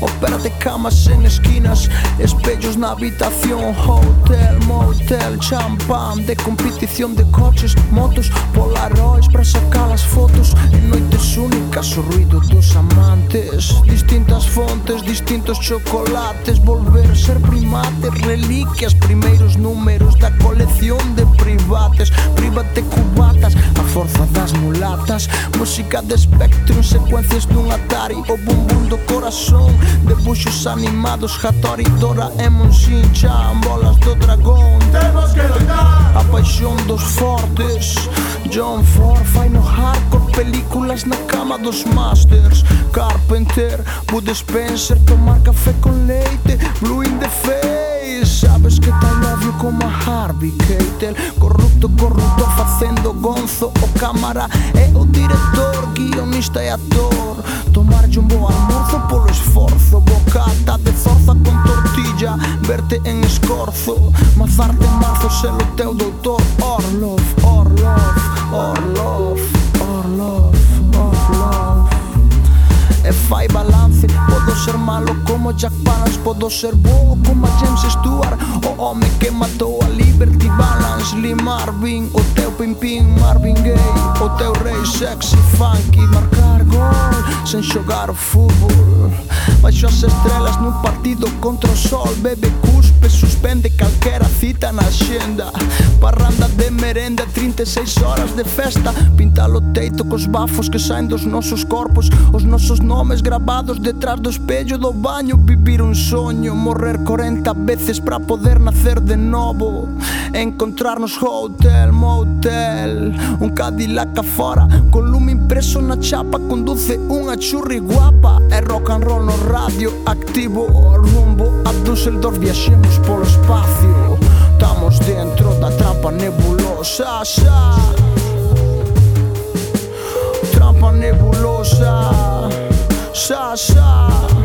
O perro de camas en esquinas Espellos na habitación Hotel, motel, champán De competición de coches, motos Polaroids para sacar las fotos. En noites únicas o ruido dos amantes. Distintas fontes, distintos chocolates Volver a ser primate. Reliquias, primeiros números da colección de privates Private cubatas forza das mulatas. Música de Spectrum, secuencias dun Atari. O bumbum do corazón. Debuxos animados, Hattori, Doraemon, Shin-chan Bolas do dragón. Temos que loitar A paixón dos fortes. John Ford fai no hardcore Películas na cama dos masters. Carpenter, Bud Spencer Tomar café con leite. Blue in the face. Sabes que tan novio como a Harvey Keitel. Corrupto, corrupto, facendo gonzo O cámara. É o director, guionista e actor. Tomarlle un bo almorzo polo esforzo Bocata de zorza con tortilla. Verte en escorzo. Mazarte malo como Jack Palance. Podo ser bo como James Stewart. O home que matou a Liberty Balance. Lee Marvin, o teu pimpin Marvin Gaye, o teu rei sexy funky marcado gol sen xogar o fútbol. Baixo as estrelas nun partido contra o sol. Bebe, cuspe, suspende calquera cita na xenda Parranda de merenda, 36 horas de festa. Pintalo teito cos bafos que saen dos nosos corpos. Os nosos nomes grabados detrás do espello do baño. Vivir un soño, morrer 40 veces para poder nacer de novo. Encontrarnos hotel, motel. Un Cadillac afora, con lume na chapa Conduce unha churri guapa. E rock and roll no radio Activo rumbo a Düsseldorf Viaxemos polo espacio. Estamos dentro da trampa nebulosa xa Trampa nebulosa xa xa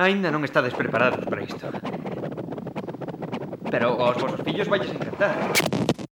Ainda non estades preparados para isto. Pero aos vosos fillos valles encantar.